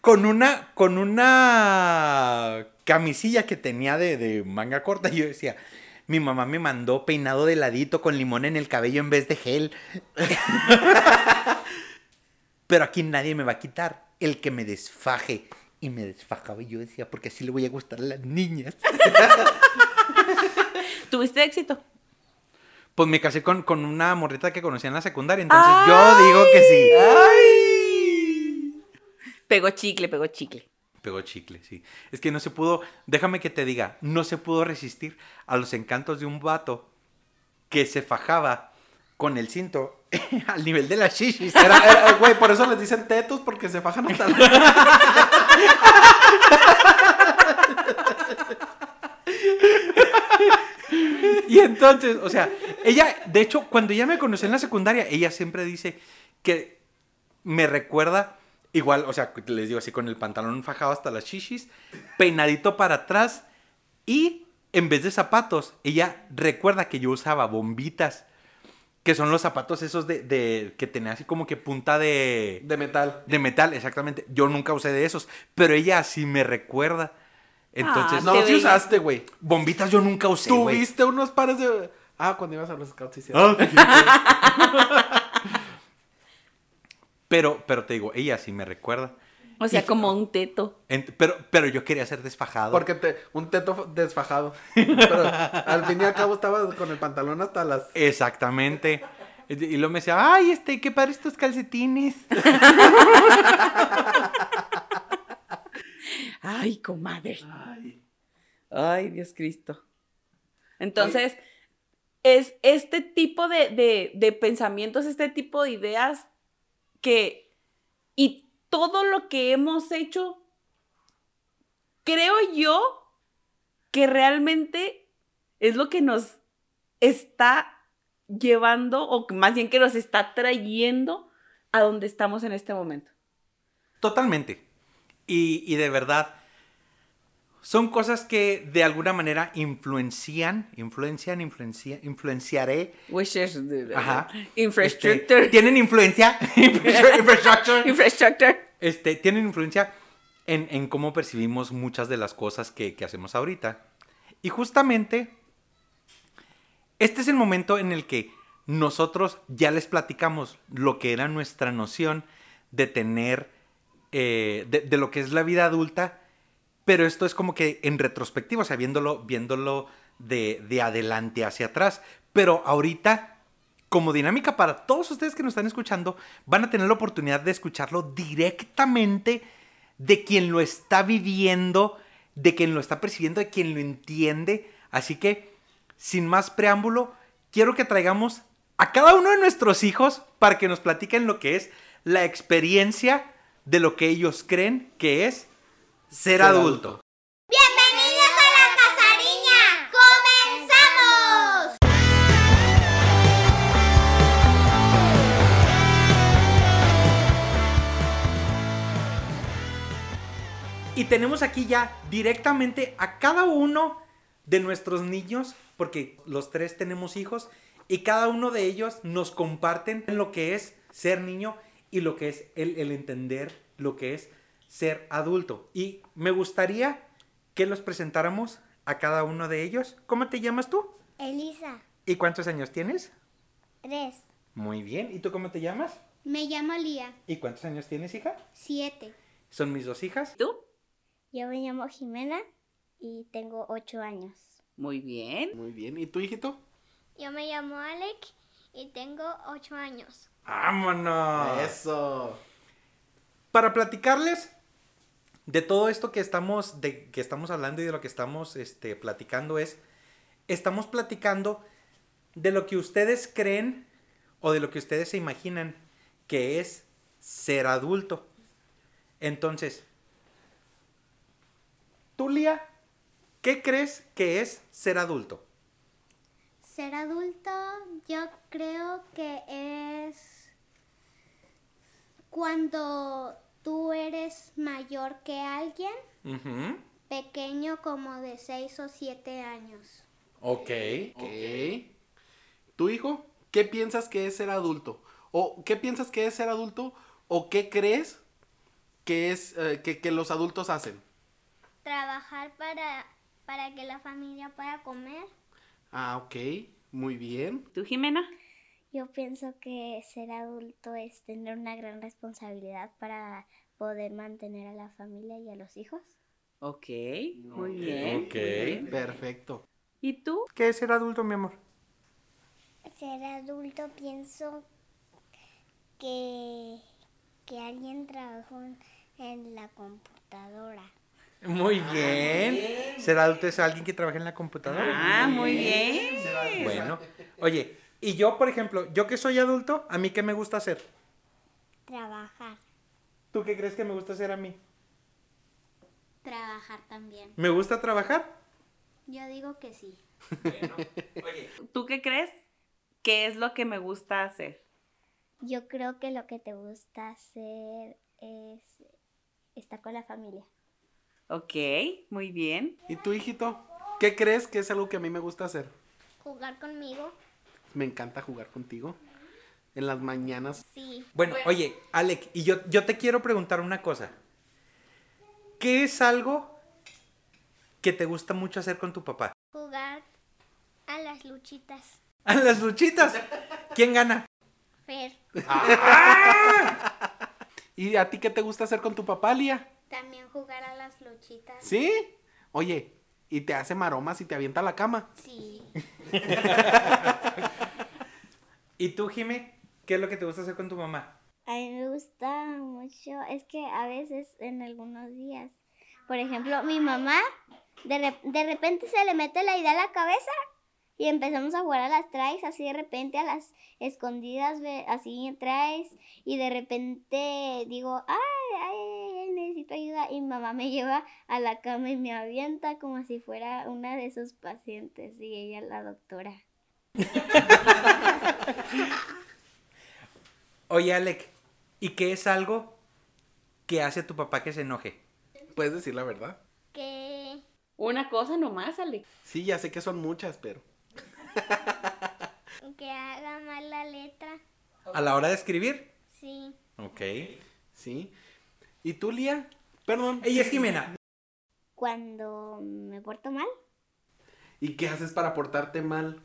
Con una, con una camisilla que tenía de, de manga corta, yo decía, mi mamá me mandó peinado de ladito con limón en el cabello en vez de gel. Pero aquí nadie me va a quitar el que me desfaje. Y me desfajaba y yo decía, porque así le voy a gustar a las niñas. ¿Tuviste éxito? Pues me casé con, con una morrita que conocí en la secundaria, entonces yo digo que sí. Pegó chicle, pegó chicle. Pegó chicle, sí. Es que no se pudo, déjame que te diga, no se pudo resistir a los encantos de un vato que se fajaba con el cinto al nivel de las shishis. Era- era- Güey, por eso les dicen tetos, porque se fajan hasta. Y entonces, o sea, ella, de hecho, cuando ella me conoció en la secundaria, ella siempre dice que me recuerda igual, o sea, les digo así, con el pantalón fajado hasta las chichis, peinadito para atrás y en vez de zapatos, ella recuerda que yo usaba bombitas, que son los zapatos esos de, de- que tenía así como que punta de, De metal. de metal, exactamente. Yo nunca usé de esos, pero ella sí me recuerda. Entonces, Ah, No, sí usaste, güey. bombitas yo nunca usé. Tuviste unos pares de... Ah, cuando ibas a los scouts, sí, sí. Ah, Pero, pero te digo, ella sí me recuerda. O sea, Y- como un teto. Pero, pero yo quería ser desfajado. Porque te, un teto desfajado. Pero al fin y al cabo estabas con el pantalón hasta las... Exactamente. Y y luego me decía, ay, este, qué padre estos calcetines. Ay, comadre. Ay, Dios Cristo. Entonces, es este tipo de, de- de pensamientos, este tipo de ideas que... Y todo lo que hemos hecho, creo yo que realmente es lo que nos está llevando, o más bien que nos está trayendo a donde estamos en este momento. Totalmente. Y, y de verdad, son cosas que de alguna manera influencian, influencian, influencia, influenciaré. Wishes, Ajá. infrastructure. Este, tienen influencia. infrastructure. Infrastructure. este, tienen influencia en, en cómo percibimos muchas de las cosas que, que hacemos ahorita. Y justamente, este es el momento en el que nosotros ya les platicamos lo que era nuestra noción de tener, eh, de, de lo que es la vida adulta, pero esto es como que en retrospectiva, o sea, viéndolo, viéndolo de, de adelante hacia atrás. Pero ahorita como dinámica para todos ustedes que nos están escuchando, van a tener la oportunidad de escucharlo directamente de quien lo está viviendo, de quien lo está percibiendo, de quien lo entiende. Así que, sin más preámbulo, quiero que traigamos a cada uno de nuestros hijos para que nos platiquen lo que es la experiencia de lo que ellos creen que es ser, Ser adulto. adulto. Bienvenidos a la Casariña. ¡Comenzamos! Y tenemos aquí ya directamente a cada uno de nuestros niños, porque los tres tenemos hijos, y cada uno de ellos nos comparten lo que es ser niño y lo que es el, el entender lo que es ser adulto. Y me gustaría que los presentáramos a cada uno de ellos. ¿Cómo te llamas tú? Elisa, ¿Y cuántos años tienes? tres. Muy bien. ¿Y tú cómo te llamas? Me llamo Lía, ¿Y cuántos años tienes, hija? siete. Son mis dos hijas. ¿Tú? Yo me llamo Jimena y tengo ocho años. Muy bien. Muy bien. ¿Y tu hijito? Yo me llamo Alec y tengo ocho años. ¡Vámonos! Eso. Para platicarles de todo esto que estamos, de, que estamos hablando y de lo que estamos este, platicando es, estamos platicando de lo que ustedes creen o de lo que ustedes se imaginan que es ser adulto. Entonces, tú, Lía, ¿qué crees que es ser adulto? Ser adulto yo creo que es cuando tú eres mayor que alguien, pequeño como de seis o siete años. Ok. Ok. ¿Tu hijo? ¿Qué piensas que es ser adulto? ¿O qué piensas que es ser adulto? ¿O qué crees que es eh, que, que los adultos hacen? Trabajar para, para que la familia pueda comer. Ah, ok. Muy bien. ¿Tú, Jimena? Yo pienso que ser adulto es tener una gran responsabilidad para poder mantener a la familia y a los hijos. Ok, muy bien. Ok. Perfecto. ¿Y tú? ¿Qué es ser adulto, mi amor? Ser adulto pienso que, que alguien trabajó en, en la computadora. Muy bien. Ser adulto es alguien que trabaja en la computadora. Ah, muy bien. Bueno, oye, y yo, por ejemplo, yo que soy adulto, ¿a mí qué me gusta hacer? Trabajar. ¿Tú qué crees que me gusta hacer a mí? Trabajar también. ¿Me gusta trabajar? Yo digo que sí. ¿Tú qué crees? ¿Qué es lo que me gusta hacer? Yo creo que lo que te gusta hacer es estar con la familia. Ok, muy bien. ¿Y tu hijito? ¿Qué crees que es algo que a mí me gusta hacer? Jugar conmigo. Me encanta jugar contigo. En las mañanas. Sí. Bueno, oye, Alec, y yo, yo te quiero preguntar una cosa. ¿Qué es algo que te gusta mucho hacer con tu papá? Jugar a las luchitas. A las luchitas. ¿Quién gana? Fer. ¿Y a ti qué te gusta hacer con tu papá, Lía? También jugar a las luchitas. ¿Sí? Oye, y te hace maromas y te avienta a la cama. Sí. ¿Y tú, Jime? ¿Qué es lo que te gusta hacer con tu mamá? A mí me gusta mucho, es que a veces en algunos días, por ejemplo, mi mamá de, de repente se le mete la idea a la cabeza y empezamos a jugar a las traes así de repente a las escondidas, así traes y de repente digo, ay, ay, ay, necesito ayuda y mamá me lleva a la cama y me avienta como si fuera una de sus pacientes y ella la doctora. Oye, Alec, ¿y qué es algo que hace a tu papá que se enoje? ¿Puedes decir la verdad? Que Una cosa nomás, Alex. Sí, ya sé que son muchas, pero... que haga mal la letra, ¿A la hora de escribir? sí. Ok. Sí. ¿Y tú, Lía? Perdón. Ella es Jimena. Cuando me porto mal. ¿Y qué haces para portarte mal?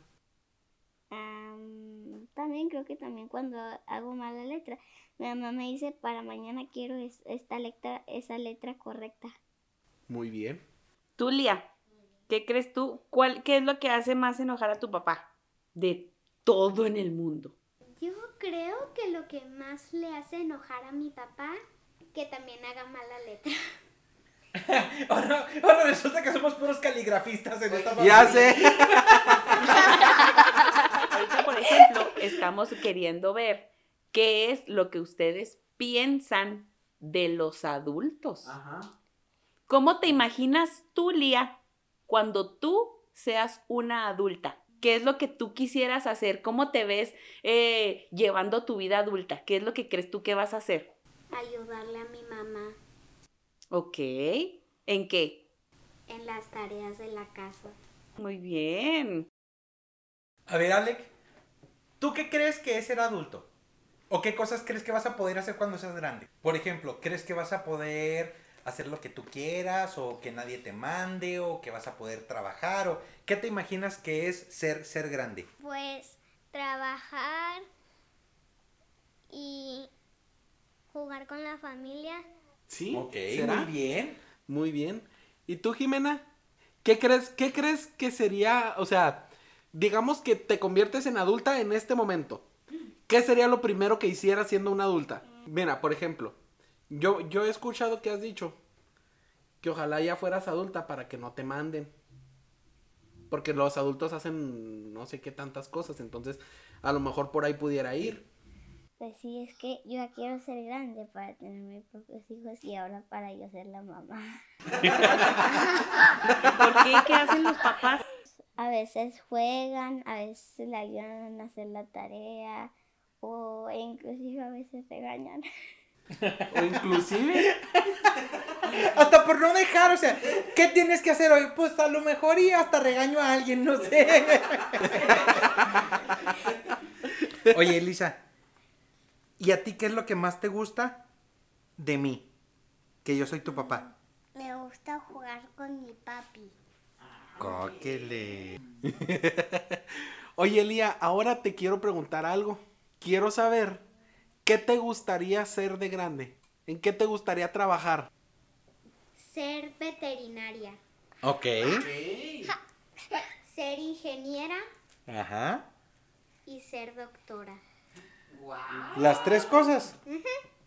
Am, también creo que también cuando hago mala letra. Mi mamá me dice para mañana quiero es- esta letra, esa letra correcta. Muy bien. Tú, Lía, ¿qué crees tú? ¿Cuál, ¿Qué es lo que hace más enojar a tu papá? De todo en el mundo. Yo creo que lo que más le hace enojar a mi papá, que también haga mala letra. Ahora, ahora resulta que somos puros caligrafistas en esta Ya sé. Ahorita, por ejemplo, estamos queriendo ver qué es lo que ustedes piensan de los adultos. Ajá. ¿Cómo te imaginas tú, Lía, cuando tú seas una adulta? ¿Qué es lo que tú quisieras hacer? ¿Cómo te ves eh, llevando tu vida adulta? ¿Qué es lo que crees tú que vas a hacer? Ayudarle a mi mamá. Ok, ¿En qué? En las tareas de la casa. Muy bien. A ver, Alec, ¿tú qué crees que es ser adulto? ¿O qué cosas crees que vas a poder hacer cuando seas grande? Por ejemplo, ¿crees que vas a poder hacer lo que tú quieras o que nadie te mande o que vas a poder trabajar o qué te imaginas que es ser ser grande? Pues trabajar y jugar con la familia. Sí. Ok, ¿será? muy bien. Muy bien. ¿Y tú, Jimena? ¿Qué crees, ¿Qué crees que sería, o sea, digamos que te conviertes en adulta en este momento? ¿Qué sería lo primero que hicieras siendo una adulta? Mira, por ejemplo, yo, yo he escuchado que has dicho que ojalá ya fueras adulta para que no te manden. Porque los adultos hacen no sé qué tantas cosas, entonces a lo mejor por ahí pudiera ir. Pues sí, es que yo ya quiero ser grande para tener mis propios hijos y ahora para yo ser la mamá. ¿Por qué? ¿Qué hacen los papás? A veces juegan, a veces le ayudan a hacer la tarea o inclusive a veces regañan. O inclusive, Hasta por no dejar, o sea, ¿qué tienes que hacer hoy? Pues a lo mejor y hasta regaño a alguien, no sé. Oye, Elisa, ¿y a ti qué es lo que más te gusta de mí? Que yo soy tu papá. Me gusta jugar con mi papi. Cóquele. Oye, Elía, ahora te quiero preguntar algo. Quiero saber qué te gustaría ser de grande. ¿En qué te gustaría trabajar? Ser veterinaria. Ok. Ser ingeniera Ajá. y ser doctora. Las tres cosas.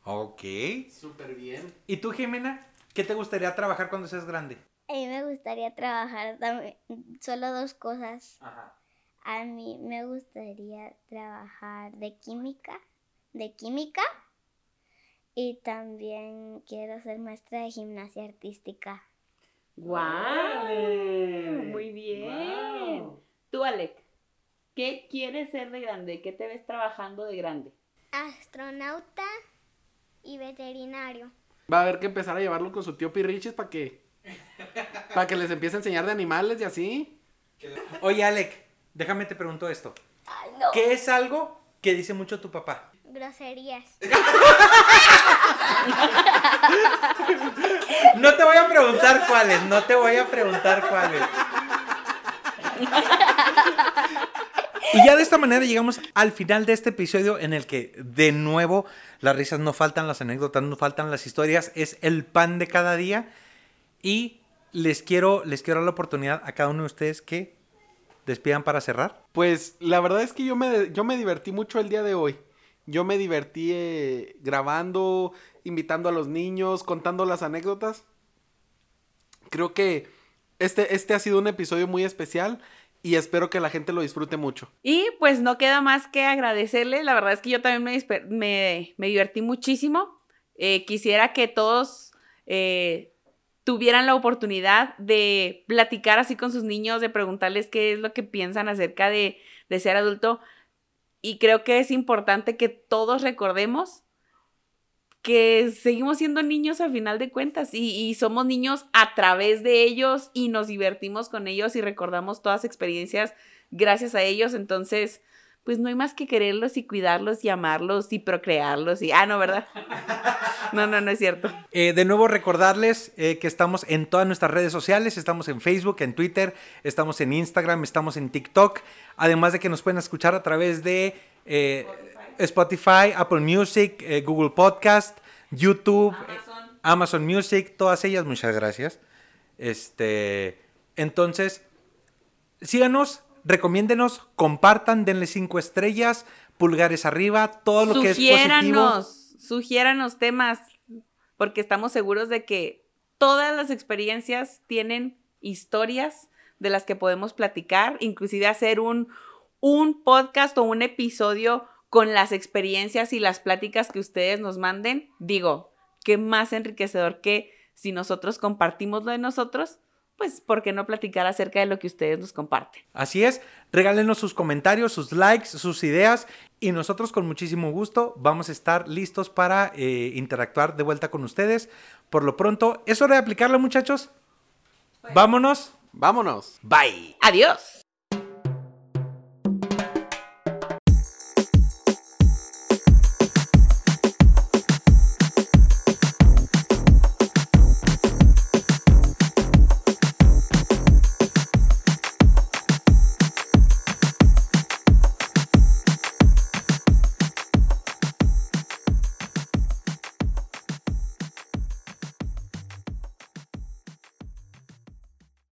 Ok. Súper bien. ¿Y tú, Jimena? ¿Qué te gustaría trabajar cuando seas grande? A mí me gustaría trabajar también- solo dos cosas. Ajá. A mí me gustaría trabajar de química, de química. Y también quiero ser maestra de gimnasia artística. ¡Guau! Muy bien. Tú, Alec, ¿qué quieres ser de grande? ¿Qué te ves trabajando de grande? Astronauta y veterinario. Va a haber que empezar a llevarlo con su tío Pirrichis para que. Para que les empiece a enseñar de animales y así. Oye, Alec, déjame te pregunto esto. Ay, no. ¿Qué es algo que dice mucho tu papá? Groserías. No te voy a preguntar cuáles, no te voy a preguntar cuáles. Y ya de esta manera llegamos al final de este episodio en el que de nuevo las risas no faltan, las anécdotas no faltan, las historias es el pan de cada día y les quiero les quiero dar la oportunidad a cada uno de ustedes que despidan para cerrar. Pues la verdad es que yo me, yo me divertí mucho el día de hoy. Yo me divertí eh, grabando, invitando a los niños, contando las anécdotas. Creo que este, este ha sido un episodio muy especial y espero que la gente lo disfrute mucho. Y pues no queda más que agradecerle. La verdad es que yo también me, me, me divertí muchísimo. Eh, quisiera que todos eh, tuvieran la oportunidad de platicar así con sus niños, de preguntarles qué es lo que piensan acerca de, de ser adulto. Y creo que es importante que todos recordemos que seguimos siendo niños al final de cuentas y, y somos niños a través de ellos y nos divertimos con ellos y recordamos todas experiencias gracias a ellos. Entonces, pues no hay más que quererlos y cuidarlos y amarlos y procrearlos y... Ah, no, ¿verdad? No, no, no es cierto. Eh, de nuevo recordarles eh, que estamos en todas nuestras redes sociales, estamos en Facebook, en Twitter, estamos en Instagram, estamos en TikTok, además de que nos pueden escuchar a través de eh, Spotify, Apple Music, eh, Google Podcast, YouTube, eh, Amazon Music, todas ellas, muchas gracias. Este, entonces, síganos, recomiéndenos, compartan, denle cinco estrellas, pulgares arriba, todo lo que es positivo. Sugiéranos, temas, porque estamos seguros de que todas las experiencias tienen historias de las que podemos platicar, inclusive hacer un, un podcast o un episodio con las experiencias y las pláticas que ustedes nos manden. Digo, qué más enriquecedor que si nosotros compartimos lo de nosotros, pues, ¿por qué no platicar acerca de lo que ustedes nos comparten? Así es, regálenos sus comentarios, sus likes, sus ideas Y nosotros con muchísimo gusto vamos a estar listos para eh, interactuar de vuelta con ustedes. Por lo pronto, es hora de aplicarla muchachos. Vámonos. Vámonos. Bye. Adiós.